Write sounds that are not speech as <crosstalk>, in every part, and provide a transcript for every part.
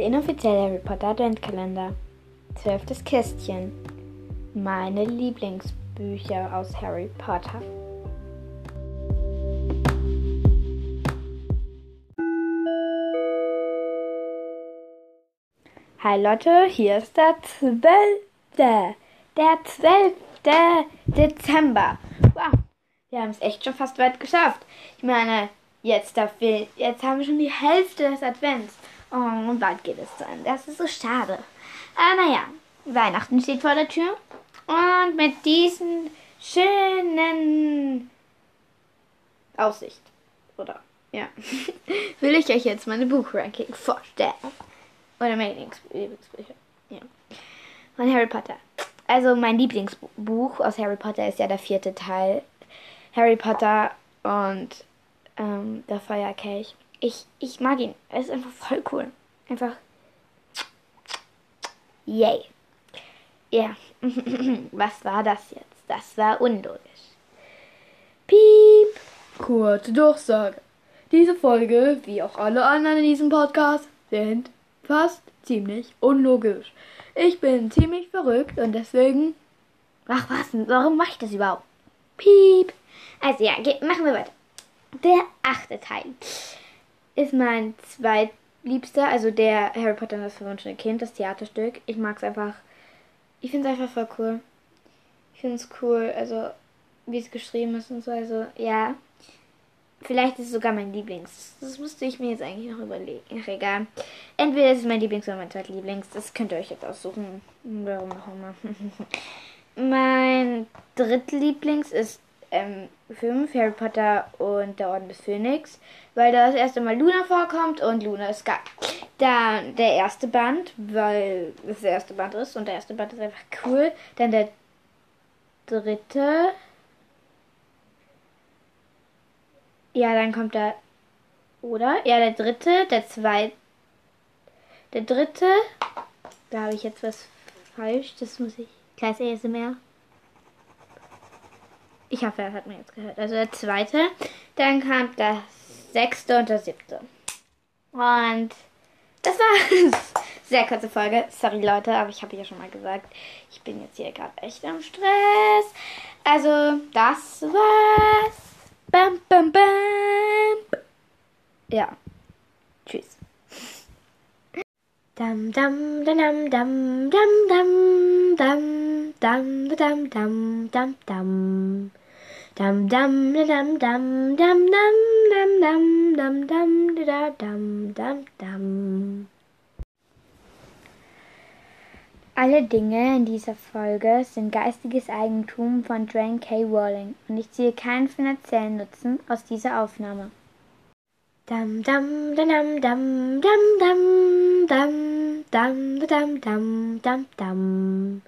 Der inoffizielle Harry Potter Adventkalender. Zwölftes Kästchen. Meine Lieblingsbücher aus Harry Potter. Hi Leute, hier ist der 12. Der 12. Dezember. Wow, wir haben es echt schon fast weit geschafft. Ich meine, jetzt, dafür, jetzt haben wir schon die Hälfte des Advents. Oh, und bald geht es zu. Das ist so schade. Aber naja, Weihnachten steht vor der Tür. Und mit diesen schönen Aussicht, oder? Ja. <laughs> Will ich euch jetzt meine Buchranking vorstellen. Oder meine Lieblings Lieblingsbücher. Ja. Von Harry Potter. Also mein Lieblingsbuch aus Harry Potter ist ja der vierte Teil. Harry Potter und ähm, der Feuerkelch. Ich, ich mag ihn. Er ist einfach voll cool. Einfach. Yay. Ja. <laughs> Was war das jetzt? Das war unlogisch. Piep. Kurze Durchsage. Diese Folge, wie auch alle anderen in diesem Podcast, sind fast ziemlich unlogisch. Ich bin ziemlich verrückt und deswegen. Ach was, warum mache ich das überhaupt? Piep. Also ja, machen wir weiter. Der achte Teil ist mein zweitliebster, also der Harry Potter und das verwunschene Kind, das Theaterstück. Ich mag es einfach. Ich finde es einfach voll cool. Ich finde es cool, also wie es geschrieben ist und so. Also ja, vielleicht ist es sogar mein Lieblings. Das müsste ich mir jetzt eigentlich noch überlegen. Ach egal. Entweder ist es mein Lieblings oder mein zweitlieblings. Das könnt ihr euch jetzt aussuchen. Warum auch immer. <laughs> mein drittlieblings ist ähm, 5, Harry Potter und der Orden des Phönix, weil da das erste Mal Luna vorkommt und Luna ist geil. Dann der erste Band, weil es der erste Band ist und der erste Band ist einfach cool. Dann der dritte. Ja, dann kommt der. Oder? Ja, der dritte, der zweite. Der dritte. Da habe ich jetzt was falsch. Das muss ich. Kleines ASMR. Ich hoffe, das hat man jetzt gehört. Also der zweite. Dann kam das sechste und der siebte. Und das war's. <laughs> Sehr kurze Folge. Sorry Leute, aber ich habe ja schon mal gesagt, ich bin jetzt hier gerade echt am Stress. Also, das war's. Bam, bam, bam. Ja. Tschüss. Dam dam dam dam dam dam dam dam dam dam dam dam dam dam dam dam dam dam dam dam dam dam dam dam dam dam Alle Dinge in dieser Folge sind geistiges Eigentum von Joanne K. Rowling und ich ziehe keinen finanziellen Nutzen aus dieser Aufnahme. Dam dam dam dam dam dam dam dam dam dam dam dam dam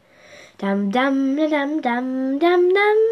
dam dam dam dam dam dam